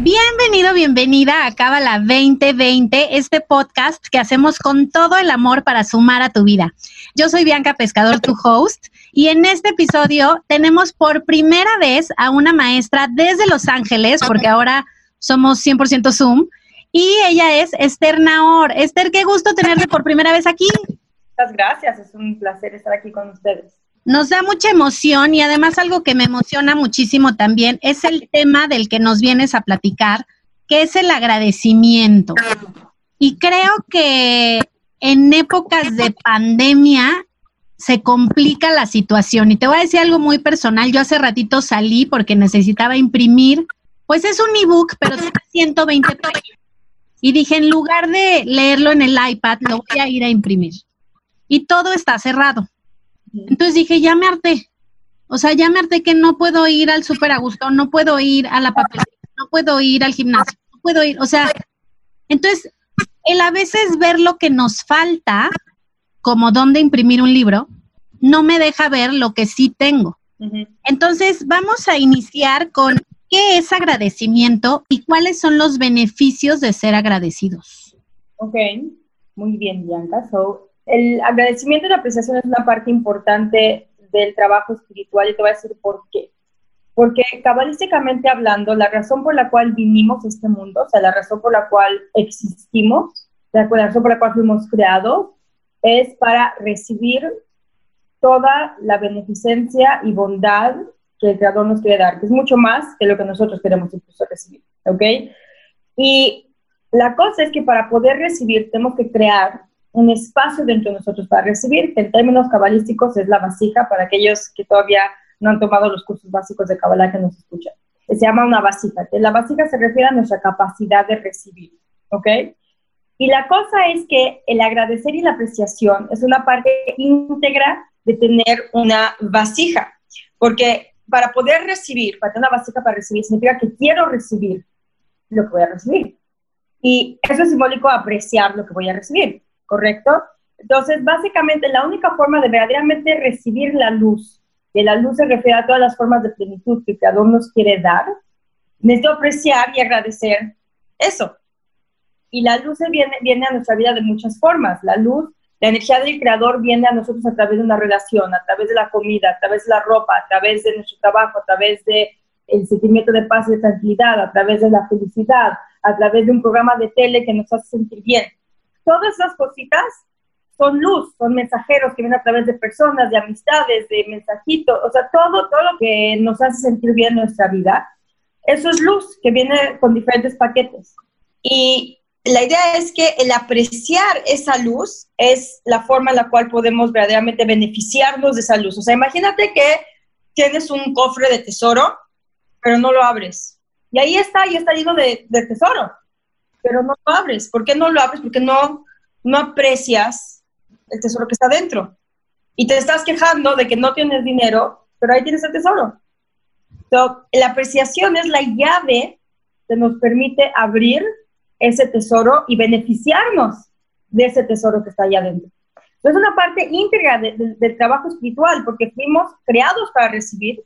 Bienvenido, bienvenida a Cábala 2020, este podcast que hacemos con todo el amor para sumar a tu vida. Yo soy Bianca Pescador, tu host, y en este episodio tenemos por primera vez a una maestra desde Los Ángeles, porque ahora somos 100% Zoom, y ella es Esther Naor. Esther, qué gusto tenerte por primera vez aquí. Muchas gracias, es un placer estar aquí con ustedes. Nos da mucha emoción y además algo que me emociona muchísimo también es el tema del que nos vienes a platicar, que es el agradecimiento. Y creo que en épocas de pandemia se complica la situación. Y te voy a decir algo muy personal. Yo hace ratito salí porque necesitaba imprimir, pues es un ebook, pero tiene 120 páginas. Y dije, en lugar de leerlo en el iPad, lo voy a ir a imprimir. Y todo está cerrado. Entonces dije, ya me harté. O sea, ya me harté que no puedo ir al super a gusto, no puedo ir a la papelería, no puedo ir al gimnasio, no puedo ir. O sea, entonces, el a veces ver lo que nos falta, como dónde imprimir un libro, no me deja ver lo que sí tengo. Entonces, vamos a iniciar con qué es agradecimiento y cuáles son los beneficios de ser agradecidos. Ok, muy bien, Bianca. So, el agradecimiento y la apreciación es una parte importante del trabajo espiritual y te voy a decir por qué. Porque cabalísticamente hablando, la razón por la cual vinimos a este mundo, o sea, la razón por la cual existimos, la razón por la cual fuimos creados, es para recibir toda la beneficencia y bondad que el Creador nos quiere dar, que es mucho más que lo que nosotros queremos incluso recibir, ¿ok? Y la cosa es que para poder recibir tenemos que crear un espacio dentro de nosotros para recibir, que en términos cabalísticos es la vasija para aquellos que todavía no han tomado los cursos básicos de cabalá que nos escuchan. Se llama una vasija. La vasija se refiere a nuestra capacidad de recibir, ¿ok? Y la cosa es que el agradecer y la apreciación es una parte íntegra de tener una vasija, porque para poder recibir, para tener una vasija para recibir, significa que quiero recibir lo que voy a recibir. Y eso es simbólico apreciar lo que voy a recibir. ¿Correcto? Entonces, básicamente, la única forma de verdaderamente recibir la luz, que la luz se refiere a todas las formas de plenitud que cada uno nos quiere dar, necesito apreciar y agradecer eso. Y la luz viene, viene a nuestra vida de muchas formas. La luz, la energía del creador viene a nosotros a través de una relación, a través de la comida, a través de la ropa, a través de nuestro trabajo, a través de el sentimiento de paz y de tranquilidad, a través de la felicidad, a través de un programa de tele que nos hace sentir bien todas esas cositas son luz, son mensajeros que vienen a través de personas, de amistades, de mensajitos, o sea, todo, todo lo que nos hace sentir bien en nuestra vida, eso es luz que viene con diferentes paquetes. Y la idea es que el apreciar esa luz es la forma en la cual podemos verdaderamente beneficiarnos de esa luz. O sea, imagínate que tienes un cofre de tesoro, pero no lo abres. Y ahí está, y está lleno de, de tesoro pero no lo abres. ¿Por qué no lo abres? Porque no, no aprecias el tesoro que está dentro. Y te estás quejando de que no tienes dinero, pero ahí tienes el tesoro. Entonces, la apreciación es la llave que nos permite abrir ese tesoro y beneficiarnos de ese tesoro que está allá adentro. Es una parte íntegra del trabajo espiritual, porque fuimos creados para recibir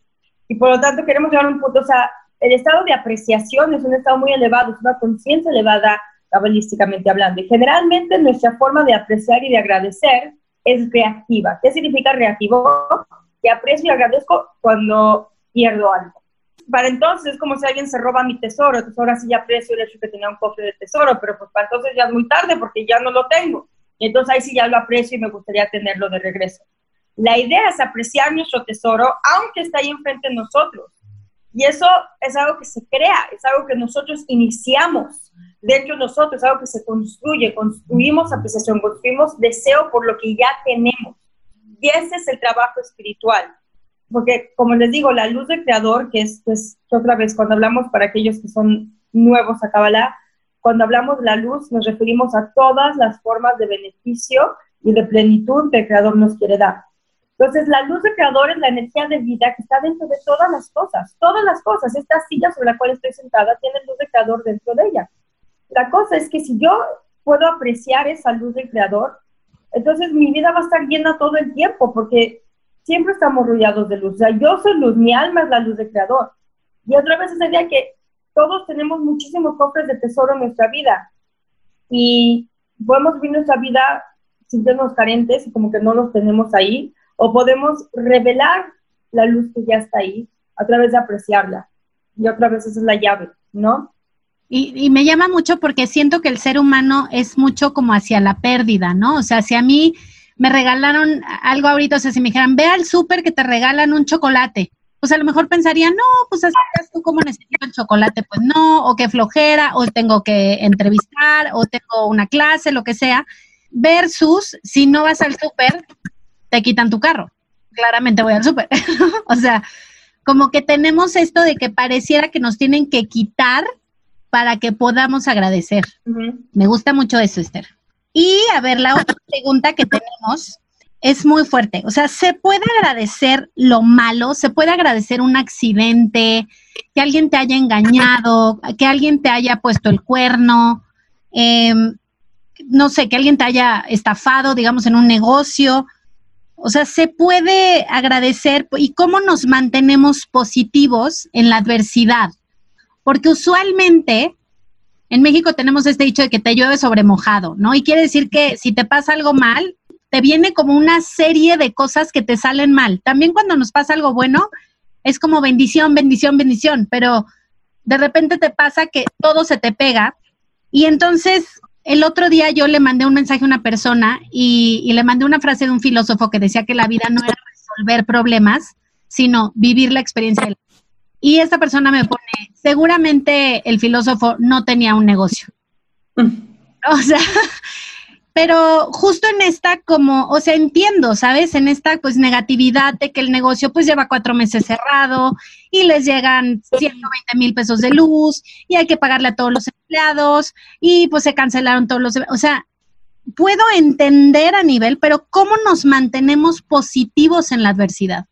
y por lo tanto queremos llegar un punto, o sea, el estado de apreciación es un estado muy elevado, es una conciencia elevada cabalísticamente hablando. Y generalmente nuestra forma de apreciar y de agradecer es reactiva. ¿Qué significa reactivo? Que aprecio y agradezco cuando pierdo algo. Para entonces es como si alguien se roba mi tesoro, entonces ahora sí ya aprecio el hecho que tenía un cofre de tesoro, pero pues para entonces ya es muy tarde porque ya no lo tengo. Entonces ahí sí ya lo aprecio y me gustaría tenerlo de regreso. La idea es apreciar nuestro tesoro, aunque está ahí enfrente de nosotros. Y eso es algo que se crea, es algo que nosotros iniciamos dentro de nosotros, es algo que se construye, construimos apreciación, construimos deseo por lo que ya tenemos. Y ese es el trabajo espiritual. Porque, como les digo, la luz del Creador, que es, pues, otra vez, cuando hablamos para aquellos que son nuevos a Kabbalah, cuando hablamos de la luz nos referimos a todas las formas de beneficio y de plenitud que el Creador nos quiere dar. Entonces, la luz del Creador es la energía de vida que está dentro de todas las cosas, todas las cosas. Esta silla sobre la cual estoy sentada tiene luz del Creador dentro de ella. La cosa es que si yo puedo apreciar esa luz del Creador, entonces mi vida va a estar llena todo el tiempo, porque siempre estamos rodeados de luz. O sea, yo soy luz, mi alma es la luz del Creador. Y otra vez esa idea que todos tenemos muchísimos cofres de tesoro en nuestra vida y podemos vivir nuestra vida sintiéndonos carentes y como que no los tenemos ahí, o podemos revelar la luz que ya está ahí a través de apreciarla. Y otra vez esa es la llave, ¿no? Y, me llama mucho porque siento que el ser humano es mucho como hacia la pérdida, ¿no? O sea, si a mí me regalaron algo ahorita, o sea, si me dijeran, ve al súper que te regalan un chocolate, pues a lo mejor pensaría, no, pues así tú como necesito el chocolate, pues no, o que flojera, o tengo que entrevistar, o tengo una clase, lo que sea, versus si no vas al súper, te quitan tu carro. Claramente voy al súper. o sea, como que tenemos esto de que pareciera que nos tienen que quitar para que podamos agradecer. Me gusta mucho eso, Esther. Y a ver, la otra pregunta que tenemos es muy fuerte. O sea, ¿se puede agradecer lo malo? ¿Se puede agradecer un accidente? Que alguien te haya engañado, que alguien te haya puesto el cuerno, em, no sé, que alguien te haya estafado, digamos, en un negocio. O sea, ¿se puede agradecer? ¿Y cómo nos mantenemos positivos en la adversidad? Porque usualmente en México tenemos este dicho de que te llueve sobre mojado, ¿no? Y quiere decir que si te pasa algo mal, te viene como una serie de cosas que te salen mal. También cuando nos pasa algo bueno, es como bendición, bendición, bendición, pero de repente te pasa que todo se te pega. Y entonces el otro día yo le mandé un mensaje a una persona y, y le mandé una frase de un filósofo que decía que la vida no era resolver problemas, sino vivir la experiencia de la y esta persona me pone, seguramente el filósofo no tenía un negocio. Mm. O sea, pero justo en esta como, o sea, entiendo, ¿sabes? En esta pues negatividad de que el negocio pues lleva cuatro meses cerrado y les llegan 120 mil pesos de luz y hay que pagarle a todos los empleados y pues se cancelaron todos los, o sea, puedo entender a nivel, pero ¿cómo nos mantenemos positivos en la adversidad?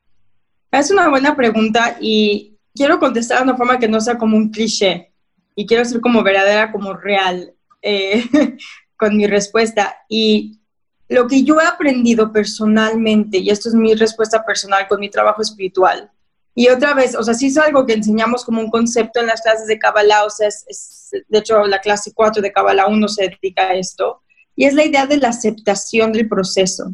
Es una buena pregunta y quiero contestar de una forma que no sea como un cliché y quiero ser como verdadera, como real eh, con mi respuesta. Y lo que yo he aprendido personalmente, y esto es mi respuesta personal con mi trabajo espiritual, y otra vez, o sea, sí es algo que enseñamos como un concepto en las clases de Kabbalah, o sea, es, de hecho la clase 4 de Kabbalah 1 se dedica a esto, y es la idea de la aceptación del proceso.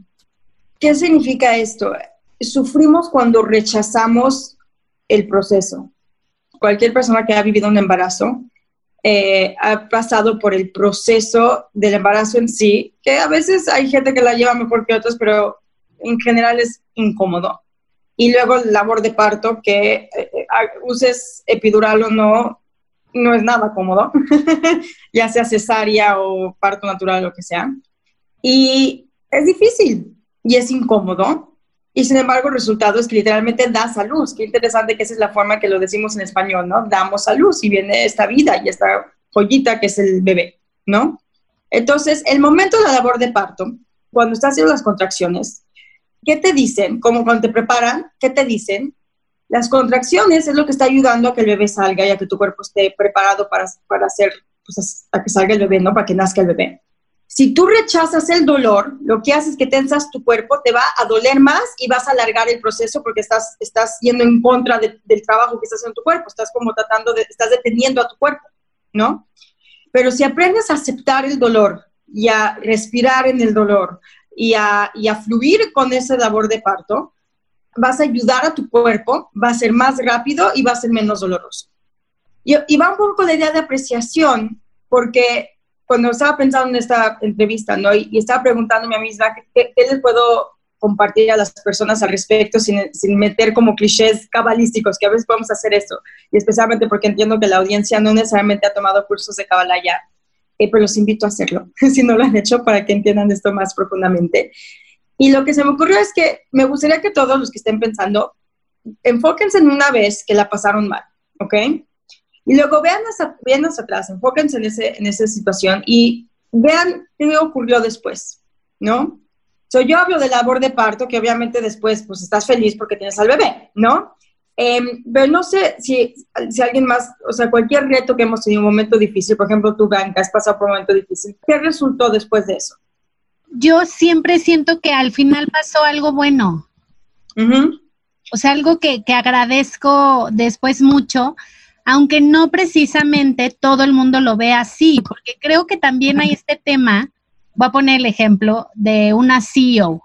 ¿Qué significa esto? Sufrimos cuando rechazamos el proceso. Cualquier persona que ha vivido un embarazo eh, ha pasado por el proceso del embarazo en sí, que a veces hay gente que la lleva mejor que otros, pero en general es incómodo. Y luego el labor de parto, que eh, eh, uses epidural o no, no es nada cómodo, ya sea cesárea o parto natural, lo que sea. Y es difícil y es incómodo. Y sin embargo, el resultado es que literalmente da salud. Qué interesante que esa es la forma que lo decimos en español, ¿no? Damos a luz y viene esta vida y esta joyita que es el bebé, ¿no? Entonces, el momento de la labor de parto, cuando estás haciendo las contracciones, ¿qué te dicen? Como cuando te preparan, ¿qué te dicen? Las contracciones es lo que está ayudando a que el bebé salga y a que tu cuerpo esté preparado para, para hacer, pues, a que salga el bebé, ¿no? Para que nazca el bebé. Si tú rechazas el dolor, lo que hace es que tensas tu cuerpo, te va a doler más y vas a alargar el proceso porque estás, estás yendo en contra del trabajo que estás haciendo en tu cuerpo, estás como tratando de, estás deteniendo a tu cuerpo, ¿no? Pero si aprendes a aceptar el dolor y a respirar en el dolor y a, y a fluir con ese labor de parto, vas a ayudar a tu cuerpo, va a ser más rápido y va a ser menos doloroso. Y, y va un poco la idea de apreciación, porque cuando estaba pensando en esta entrevista, ¿no? Y, estaba preguntándome a mí misma, ¿qué, les puedo compartir a las personas al respecto sin, sin, meter como clichés cabalísticos, que a veces podemos hacer eso, y especialmente porque entiendo que la audiencia no necesariamente ha tomado cursos de Kabbalah ya, eh, pero los invito a hacerlo, si no lo han hecho, para que entiendan esto más profundamente. Y lo que se me ocurrió es que me gustaría que todos los que estén pensando, enfóquense en una vez que la pasaron mal, ¿ok? Y luego vean hacia, vean atrás, enfóquense en, ese, en esa situación y vean qué ocurrió después, ¿no? So, yo hablo de labor de parto, que obviamente después pues estás feliz porque tienes al bebé, ¿no? Em, pero no sé si, si alguien más, o sea, cualquier reto que hemos tenido, un momento difícil, por ejemplo, tú, Blanca, has pasado por un momento difícil, ¿qué resultó después de eso? Yo siempre siento que al final pasó algo bueno. O sea, algo que, que agradezco después mucho, aunque no precisamente todo el mundo lo ve así, porque creo que también hay este tema, voy a poner el ejemplo de una CEO,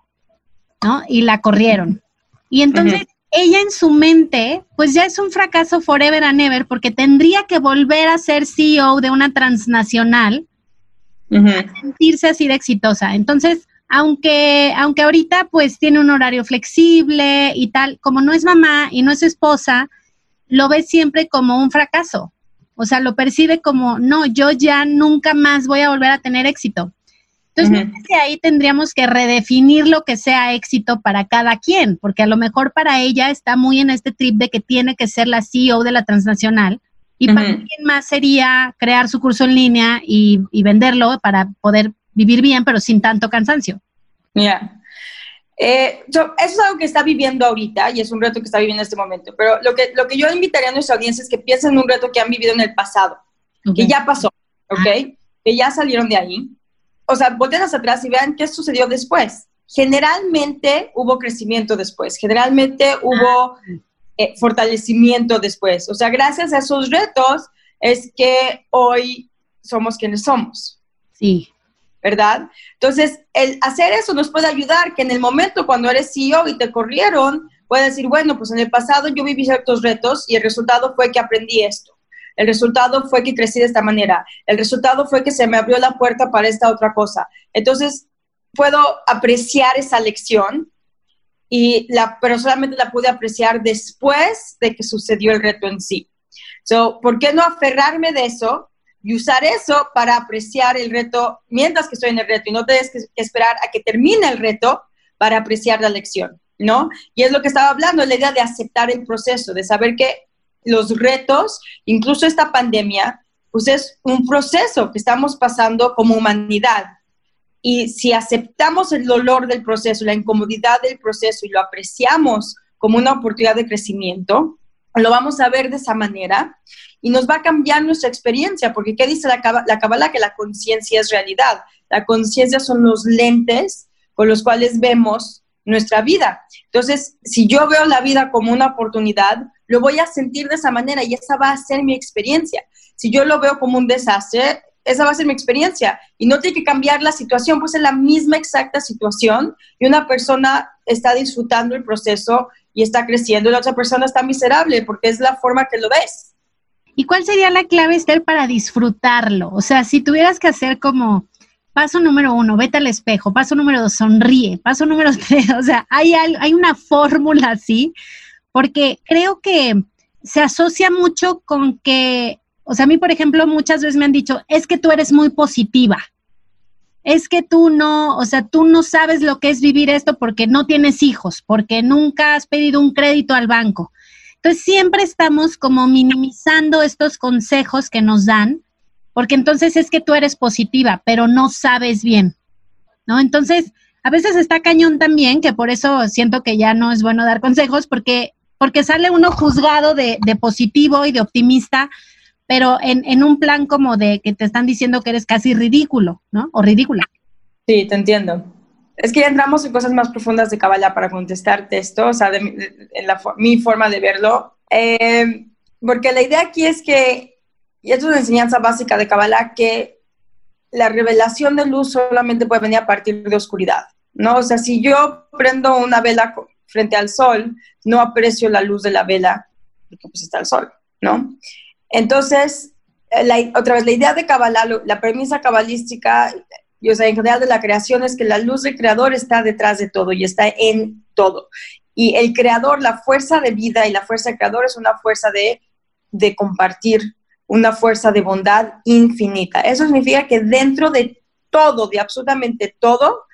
¿no? Y la corrieron. Y entonces ella en su mente, pues ya es un fracaso forever and ever, porque tendría que volver a ser CEO de una transnacional para sentirse así de exitosa. Entonces, aunque, aunque ahorita pues tiene un horario flexible y tal, como no es mamá y no es esposa, lo ve siempre como un fracaso. O sea, lo percibe como, no, yo ya nunca más voy a volver a tener éxito. Entonces, ahí tendríamos que redefinir lo que sea éxito para cada quien, porque a lo mejor para ella está muy en este trip de que tiene que ser la CEO de la transnacional, y para quien más sería crear su curso en línea y, venderlo para poder vivir bien, pero sin tanto cansancio. Ya. Eh, eso es algo que está viviendo ahorita y es un reto que está viviendo en este momento. Pero lo que, lo que yo invitaría a nuestra audiencia es que piensen en un reto que han vivido en el pasado, que ya pasó, ¿ok? Que ya salieron de ahí o sea, volteen hacia atrás y vean qué sucedió después. Generalmente hubo crecimiento después, generalmente hubo eh, fortalecimiento después. O sea, gracias a esos retos es que hoy somos quienes somos. Sí. ¿Verdad? Entonces, el hacer eso nos puede ayudar que en el momento cuando eres CEO y te corrieron, puedes decir, bueno, pues en el pasado yo viví ciertos retos y el resultado fue que aprendí esto. El resultado fue que crecí de esta manera. El resultado fue que se me abrió la puerta para esta otra cosa. Entonces, puedo apreciar esa lección, y la, pero solamente la pude apreciar después de que sucedió el reto en sí. So, ¿Por qué no aferrarme de eso y usar eso para apreciar el reto mientras que estoy en el reto y no tienes que, esperar a que termine el reto para apreciar la lección, ¿no? Y es lo que estaba hablando, la idea de aceptar el proceso, de saber que los retos, incluso esta pandemia, pues es un proceso que estamos pasando como humanidad. Y si aceptamos el dolor del proceso, la incomodidad del proceso y lo apreciamos como una oportunidad de crecimiento, lo vamos a ver de esa manera y nos va a cambiar nuestra experiencia, porque ¿qué dice la, Kabbalah? Que la conciencia es realidad. La conciencia son los lentes con los cuales vemos nuestra vida. Entonces, si yo veo la vida como una oportunidad, lo voy a sentir de esa manera y esa va a ser mi experiencia. Si yo lo veo como un desastre, esa va a ser mi experiencia y no tiene que cambiar la situación, pues es la misma exacta situación y una persona está disfrutando el proceso y está creciendo y la otra persona está miserable porque es la forma que lo ves. ¿Y cuál sería la clave, Esther, para disfrutarlo? O sea, si tuvieras que hacer como paso número uno, vete al espejo, paso número dos, sonríe, paso número tres, o sea, hay, hay una fórmula así porque creo que se asocia mucho con que, o sea, a mí, por ejemplo, muchas veces me han dicho, es que tú eres muy positiva, es que tú no, o sea, tú no sabes lo que es vivir esto porque no tienes hijos, porque nunca has pedido un crédito al banco. Entonces, siempre estamos como minimizando estos consejos que nos dan, porque entonces es que tú eres positiva, pero no sabes bien, ¿no? Entonces, a veces está cañón también, que por eso siento que ya no es bueno dar consejos, porque porque sale uno juzgado de, positivo y de optimista, pero en, un plan como de que te están diciendo que eres casi ridículo, ¿no? O ridícula. Sí, te entiendo. Es que ya entramos en cosas más profundas de Kabbalah para contestarte esto, o sea, de, mi forma de verlo. Eh, porque la idea aquí es que, y esto es una enseñanza básica de Kabbalah, que la revelación de luz solamente puede venir a partir de oscuridad, ¿no? O sea, si yo prendo una vela frente al sol, no aprecio la luz de la vela porque pues está el sol, ¿no? Entonces, eh, otra vez, la idea de Kabbalah, la premisa cabalística, y, o sea, en general de la creación es que la luz del creador está detrás de todo y está en todo. Y el creador, la fuerza de vida y la fuerza del creador es una fuerza de, de compartir, una fuerza de bondad infinita. Eso significa que dentro de todo, de absolutamente todo,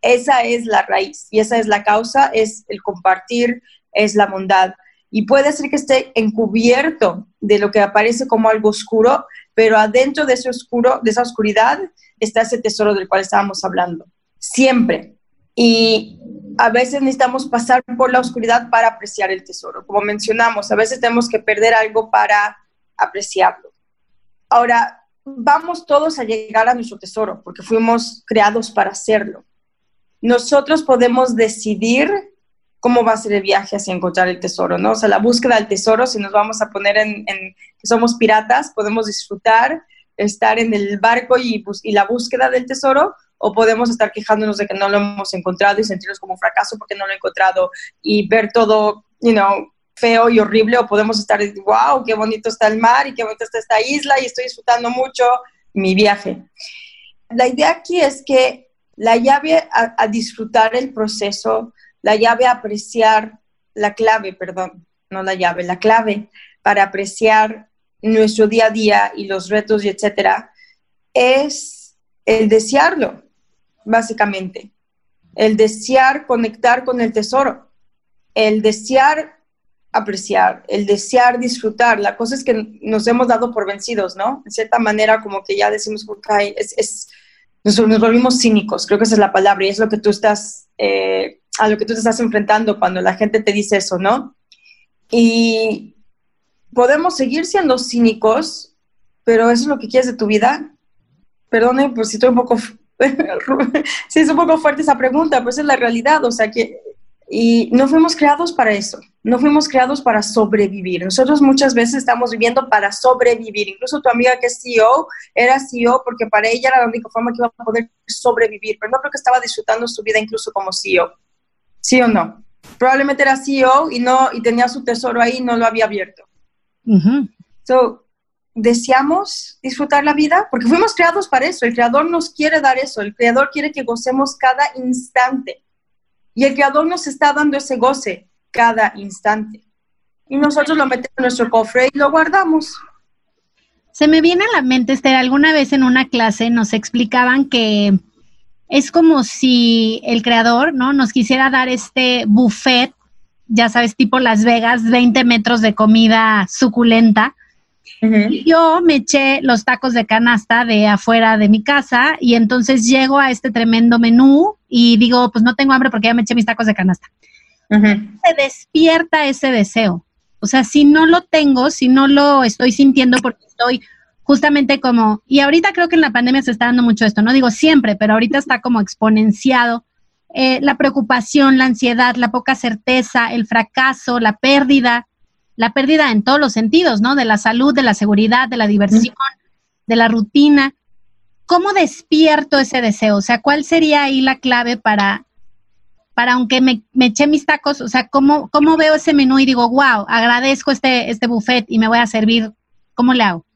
esa es la raíz y esa es la causa, es el compartir, es la bondad. Y puede ser que esté encubierto de lo que aparece como algo oscuro, pero adentro de ese oscuro, de esa oscuridad, está ese tesoro del cual estábamos hablando. Siempre. y a veces necesitamos pasar por la oscuridad para apreciar el tesoro. Como mencionamos, a veces tenemos que perder algo para apreciarlo. Ahora, vamos todos a llegar a nuestro tesoro porque fuimos creados para hacerlo. Nosotros podemos decidir cómo va a ser el viaje hacia encontrar el tesoro, ¿no? O sea, la búsqueda del tesoro, si nos vamos a poner en, que somos piratas, podemos disfrutar, estar en el barco y, y la búsqueda del tesoro, o podemos estar quejándonos de que no lo hemos encontrado y sentirnos como un fracaso porque no lo he encontrado y ver todo, you know, feo y horrible, o podemos estar, wow, qué bonito está el mar y qué bonita está esta isla y estoy disfrutando mucho mi viaje. La idea aquí es que la llave a disfrutar el proceso la llave a apreciar, la clave, perdón, no la llave, la clave para apreciar nuestro día a día y los retos y etcétera, es el desearlo, básicamente. El desear conectar con el tesoro, el desear apreciar, el desear disfrutar. La cosa es que nos hemos dado por vencidos, ¿no? En cierta manera, como que ya decimos, es, es, nos, volvimos cínicos, creo que esa es la palabra, y es lo que tú estás eh, a lo que tú te estás enfrentando cuando la gente te dice eso, ¿no? Y podemos seguir siendo cínicos, pero eso es lo que quieres de tu vida. Perdone por si estoy un poco, sí es un poco fuerte esa pregunta, pero esa es la realidad, o sea que, y no fuimos creados para eso, no fuimos creados para sobrevivir. Nosotros muchas veces estamos viviendo para sobrevivir. Incluso tu amiga que es CEO era CEO porque para ella era la única forma que iba a poder sobrevivir, pero no creo que estaba disfrutando su vida incluso como CEO. ¿Sí o no? Probablemente era CEO y, no, y tenía su tesoro ahí y no lo había abierto. So, ¿deseamos disfrutar la vida? Porque fuimos creados para eso. El Creador nos quiere dar eso. El Creador quiere que gocemos cada instante. Y el Creador nos está dando ese goce cada instante. Y nosotros lo metemos en nuestro cofre y lo guardamos. Se me viene a la mente, Esther, alguna vez en una clase nos explicaban que es como si el creador, ¿no? Nos quisiera dar este buffet, ya sabes, tipo Las Vegas, 20 metros de comida suculenta. Yo me eché los tacos de canasta de afuera de mi casa y entonces llego a este tremendo menú y digo, pues no tengo hambre porque ya me eché mis tacos de canasta. Se despierta ese deseo. O sea, si no lo tengo, si no lo estoy sintiendo porque estoy justamente como, y ahorita creo que en la pandemia se está dando mucho esto, no digo siempre, pero ahorita está como exponenciado eh, la preocupación, la ansiedad, la poca certeza, el fracaso, la pérdida, la pérdida en todos los sentidos, ¿no? De la salud, de la seguridad, de la diversión, de la rutina. ¿Cómo despierto ese deseo? O sea, ¿cuál sería ahí la clave para, para aunque me, me eché mis tacos, o sea, ¿cómo, ¿cómo veo ese menú y digo, wow, agradezco este, este buffet y me voy a servir? ¿Cómo le hago?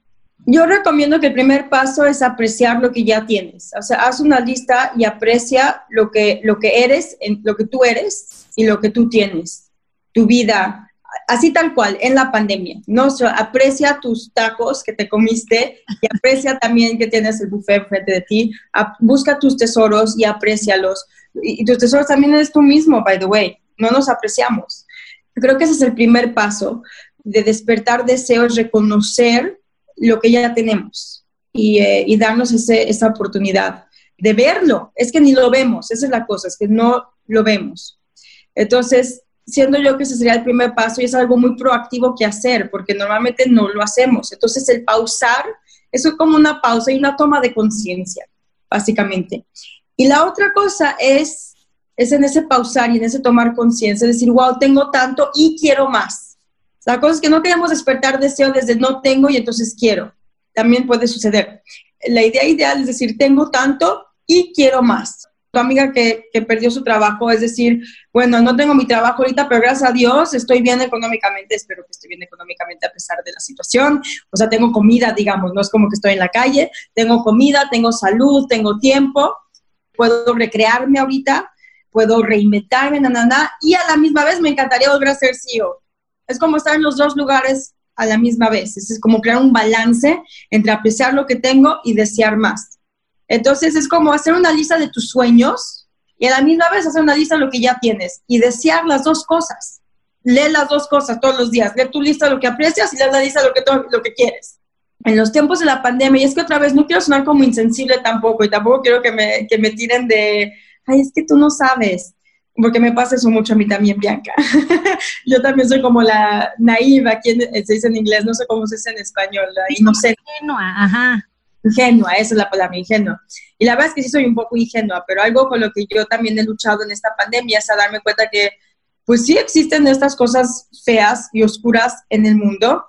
Yo recomiendo que el primer paso es apreciar lo que ya tienes. O sea, haz una lista y aprecia lo que, lo que eres, lo que tú eres y lo que tú tienes. Tu vida, así tal cual, en la pandemia. ¿no? aprecia tus tacos que te comiste y aprecia también que tienes el buffet frente de ti. busca tus tesoros y aprecialos. Y, y tus tesoros también eres tú mismo, by the way. No nos apreciamos. Creo que ese es el primer paso de despertar deseos, reconocer lo que ya tenemos eh, y, darnos ese, esa oportunidad de verlo. Es que ni lo vemos, esa es la cosa, es que no lo vemos. Entonces, siendo yo que ese sería el primer paso y es algo muy proactivo que hacer, porque normalmente no lo hacemos. Entonces, el pausar, eso es como una pausa y una toma de conciencia, básicamente. Y la otra cosa es, es en ese pausar y en ese tomar conciencia, decir, wow, tengo tanto y quiero más la cosa es que no queremos despertar deseo desde no tengo y entonces quiero. También puede suceder. La idea ideal es decir, tengo tanto y quiero más. Tu amiga que, perdió su trabajo, es decir, bueno, no tengo mi trabajo ahorita, pero gracias a Dios estoy bien económicamente, espero que esté bien económicamente a pesar de la situación. O sea, tengo comida, digamos, no es como que estoy en la calle, tengo comida, tengo salud, tengo tiempo, puedo recrearme ahorita, puedo reinventarme, na, na, na, y a la misma vez me encantaría volver a ser CEO es como estar en los dos lugares a la misma vez. Es como crear un balance entre apreciar lo que tengo y desear más. Entonces es como hacer una lista de tus sueños y a la misma vez hacer una lista de lo que ya tienes y desear las dos cosas. Lee las dos cosas todos los días. Lee tu lista de lo que aprecias y lee la lista de lo que, lo que quieres. En los tiempos de la pandemia, y es que otra vez no quiero sonar como insensible tampoco y tampoco quiero que me, que me tiren de, ay, es que tú no sabes, porque me pasa eso mucho a mí también, Bianca. Yo también soy como la naiva, aquí se dice en inglés, no sé cómo se dice en español, la inocente. Ingenua, ajá. Ingenua, esa es la palabra, ingenua. Y la verdad es que sí soy un poco ingenua, pero algo con lo que yo también he luchado en esta pandemia es a darme cuenta que, pues sí existen estas cosas feas y oscuras en el mundo,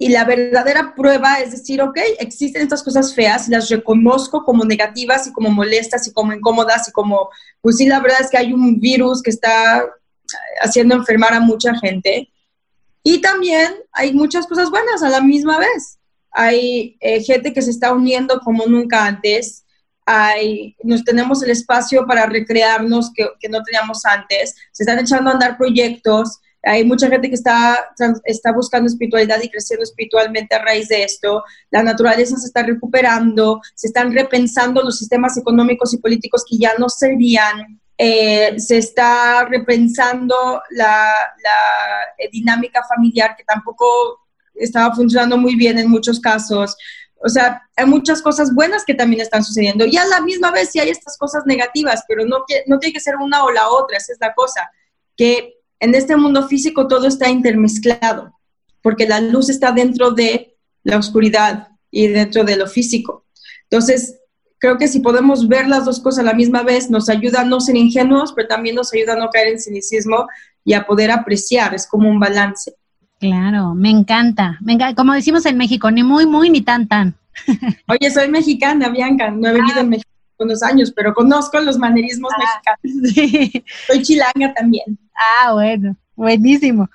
y la verdadera prueba es decir, ok, existen estas cosas feas, las reconozco como negativas y como molestas y como incómodas y como, pues sí, la verdad es que hay un virus que está haciendo enfermar a mucha gente. Y también hay muchas cosas buenas a la misma vez. Hay eh, gente que se está uniendo como nunca antes. Hay, nos tenemos el espacio para recrearnos que, que no teníamos antes. Se están echando a andar proyectos hay mucha gente que está, está buscando espiritualidad y creciendo espiritualmente a raíz de esto. La naturaleza se está recuperando, se están repensando los sistemas económicos y políticos que ya no serían. Eh, se está repensando la, la dinámica familiar que tampoco estaba funcionando muy bien en muchos casos. O sea, hay muchas cosas buenas que también están sucediendo. Y a la misma vez sí hay estas cosas negativas, pero no, no tiene que ser una o la otra, esa es la cosa. Que en este mundo físico todo está intermezclado, porque la luz está dentro de la oscuridad y dentro de lo físico. Entonces, creo que si podemos ver las dos cosas a la misma vez, nos ayuda a no ser ingenuos, pero también nos ayuda a no caer en cinicismo y a poder apreciar, es como un balance. Claro, me encanta. Venga, como decimos en México, ni muy, muy, ni tan, tan. Oye, soy mexicana, Bianca, no he vivido en México unos años, pero conozco los manerismos ah, mexicanos. Soy chilanga también. Ah, bueno, buenísimo.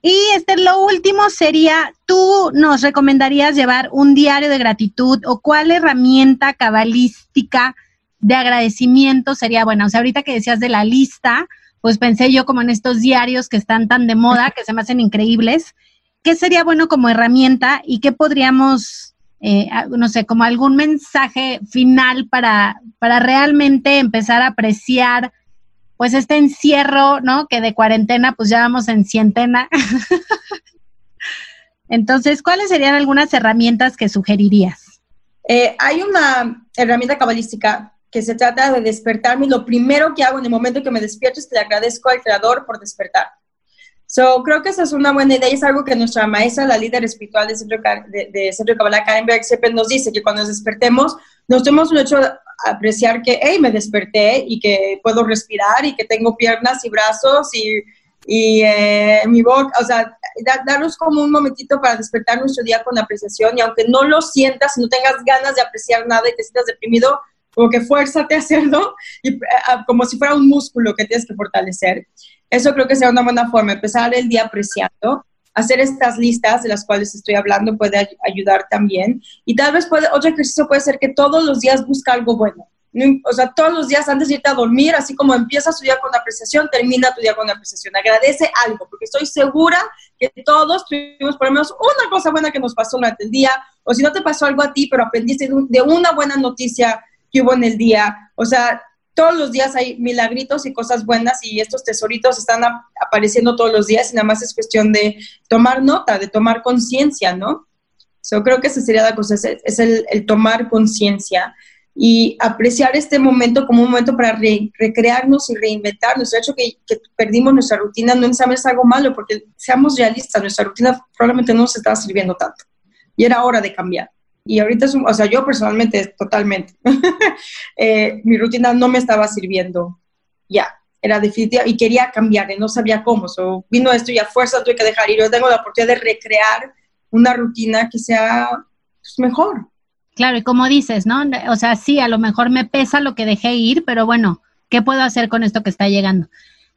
Y este, lo último sería, ¿tú nos recomendarías llevar un diario de gratitud o cuál herramienta cabalística de agradecimiento sería buena? O sea, ahorita que decías de la lista, pues pensé yo como en estos diarios que están tan de moda, que se me hacen increíbles. ¿Qué sería bueno como herramienta y qué podríamos eh, no sé, como algún mensaje final para, para realmente empezar a apreciar pues este encierro, ¿no? Que de cuarentena pues ya vamos en cientena. Entonces, ¿cuáles serían algunas herramientas que sugerirías? Eh, hay una herramienta cabalística que se trata de despertarme lo primero que hago en el momento que me despierto es que le agradezco al creador por despertar. So, creo que esa es una buena idea y es algo que nuestra maestra, la líder espiritual de Centro de, de Centro Kabbalah, Karen Berg, siempre nos dice que cuando nos despertemos, nos un hecho apreciar que, hey, me desperté y que puedo respirar y que tengo piernas y brazos y, y eh, mi boca, o sea, darnos como un momentito para despertar nuestro día con apreciación y aunque no lo sientas, no tengas ganas de apreciar nada y te sientas deprimido, como que fuérzate a hacerlo eh, como si fuera un músculo que tienes que fortalecer. Eso creo que sea una buena forma, empezar el día apreciando. Hacer estas listas de las cuales estoy hablando puede ayudar también. Y tal vez puede, otro ejercicio puede ser que todos los días busca algo bueno. O sea, todos los días antes de irte a dormir, así como empiezas tu día con apreciación, termina tu día con apreciación. Agradece algo, porque estoy segura que todos tuvimos por lo menos una cosa buena que nos pasó durante el día, o si no te pasó algo a ti, pero aprendiste de una buena noticia que hubo en el día. O sea, todos los días hay milagritos y cosas buenas y estos tesoritos están apareciendo todos los días y nada más es cuestión de tomar nota, de tomar conciencia, ¿no? Yo creo que esa sería la cosa, es, el, tomar conciencia y apreciar este momento como un momento para recrearnos y reinventarnos. El hecho que, que perdimos nuestra rutina no es algo malo, porque seamos realistas, nuestra rutina probablemente no nos estaba sirviendo tanto y era hora de cambiar. Y ahorita es un, o sea, yo personalmente, totalmente, eh, mi rutina no me estaba sirviendo ya, era definitiva y quería cambiar y no sabía cómo. So, vino esto y a fuerza tuve que dejar ir. Yo tengo la oportunidad de recrear una rutina que sea pues, mejor. Claro, y como dices, ¿no? O sea, sí, a lo mejor me pesa lo que dejé ir, pero bueno, ¿qué puedo hacer con esto que está llegando?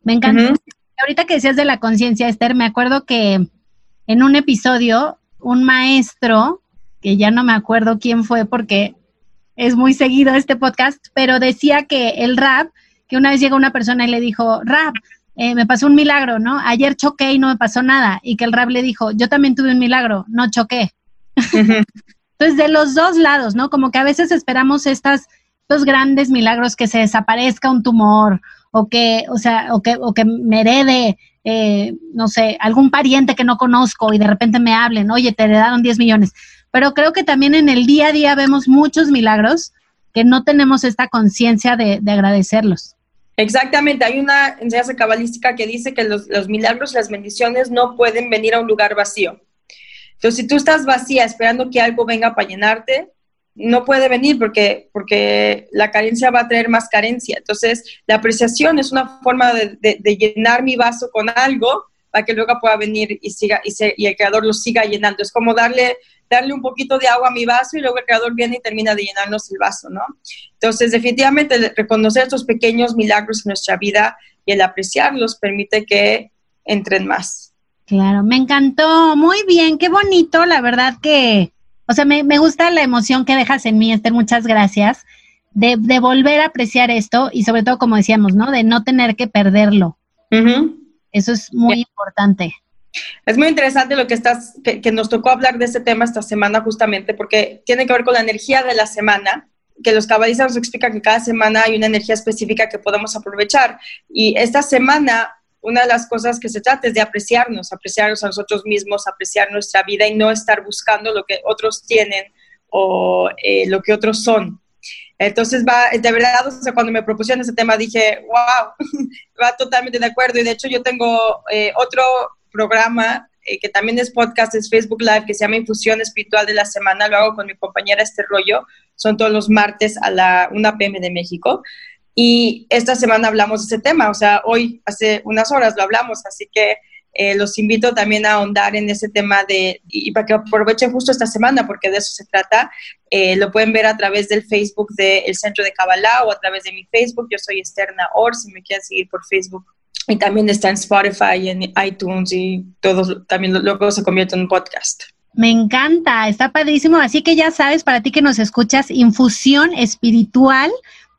Me encanta. Ahorita que decías de la conciencia, Esther, me acuerdo que en un episodio un maestro que ya no me acuerdo quién fue porque es muy seguido este podcast, pero decía que el rap, que una vez llegó una persona y le dijo, rap, eh, me pasó un milagro, ¿no? Ayer choqué y no me pasó nada. Y que el rap le dijo, yo también tuve un milagro, no choqué. Entonces, de los dos lados, ¿no? Como que a veces esperamos estas, estos grandes milagros, que se desaparezca un tumor o que, o sea, o que, o que me herede, eh, no sé, algún pariente que no conozco y de repente me hablen, oye, te heredaron 10 millones pero creo que también en el día a día vemos muchos milagros que no tenemos esta conciencia de, agradecerlos. Exactamente, hay una enseñanza cabalística que dice que los, los milagros las bendiciones no pueden venir a un lugar vacío. Entonces, si tú estás vacía esperando que algo venga para llenarte, no puede venir porque, porque la carencia va a traer más carencia. Entonces, la apreciación es una forma de, llenar mi vaso con algo para que luego pueda venir y, siga, y, y, el creador lo siga llenando. Es como darle, darle un poquito de agua a mi vaso y luego el creador viene y termina de llenarnos el vaso, ¿no? Entonces, definitivamente, reconocer estos pequeños milagros en nuestra vida y el apreciarlos permite que entren más. Claro, me encantó, muy bien, qué bonito, la verdad que o sea, me, gusta la emoción que dejas en mí, Esther, muchas gracias, de, volver a apreciar esto y sobre todo, como decíamos, ¿no? De no tener que perderlo. Eso es muy importante. Es muy interesante lo que estás, que, nos tocó hablar de este tema esta semana justamente, porque tiene que ver con la energía de la semana, que los cabalistas nos explican que cada semana hay una energía específica que podemos aprovechar. Y esta semana una de las cosas que se trata es de apreciarnos, apreciarnos a nosotros mismos, apreciar nuestra vida y no estar buscando lo que otros tienen o eh, lo que otros son. Entonces, va, de verdad, cuando me propusieron ese tema dije, wow, va totalmente de acuerdo. Y de hecho, yo tengo eh, otro programa eh, que también es podcast, es Facebook Live, que se llama Infusión Espiritual de la Semana. Lo hago con mi compañera Este Rollo. Son todos los martes a la 1 p.m. de México. Y esta semana hablamos de ese tema, o sea, hoy, hace unas horas lo hablamos, así que eh, los invito también a ahondar en ese tema de, y para que aprovechen justo esta semana, porque de eso se trata. Eh, lo pueden ver a través del Facebook del Centro de Kabbalah o a través de mi Facebook. Yo soy Esterna Or, si me quieren seguir por Facebook. Y también está en Spotify en iTunes y todo, también luego se convierte en un podcast. Me encanta, está padrísimo. Así que ya sabes, para ti que nos escuchas, infusión espiritual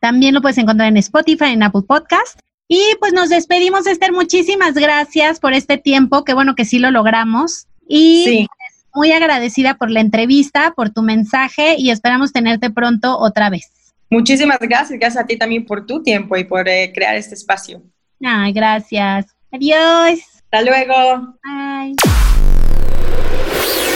también lo puedes encontrar en Spotify, en Apple Podcast. Y pues nos despedimos, Esther. Muchísimas gracias por este tiempo. Qué bueno que sí lo logramos. Y pues, muy agradecida por la entrevista, por tu mensaje y esperamos tenerte pronto otra vez. Muchísimas gracias. Gracias a ti también por tu tiempo y por eh, crear este espacio. Ay, gracias. Adiós. Hasta luego. Bye.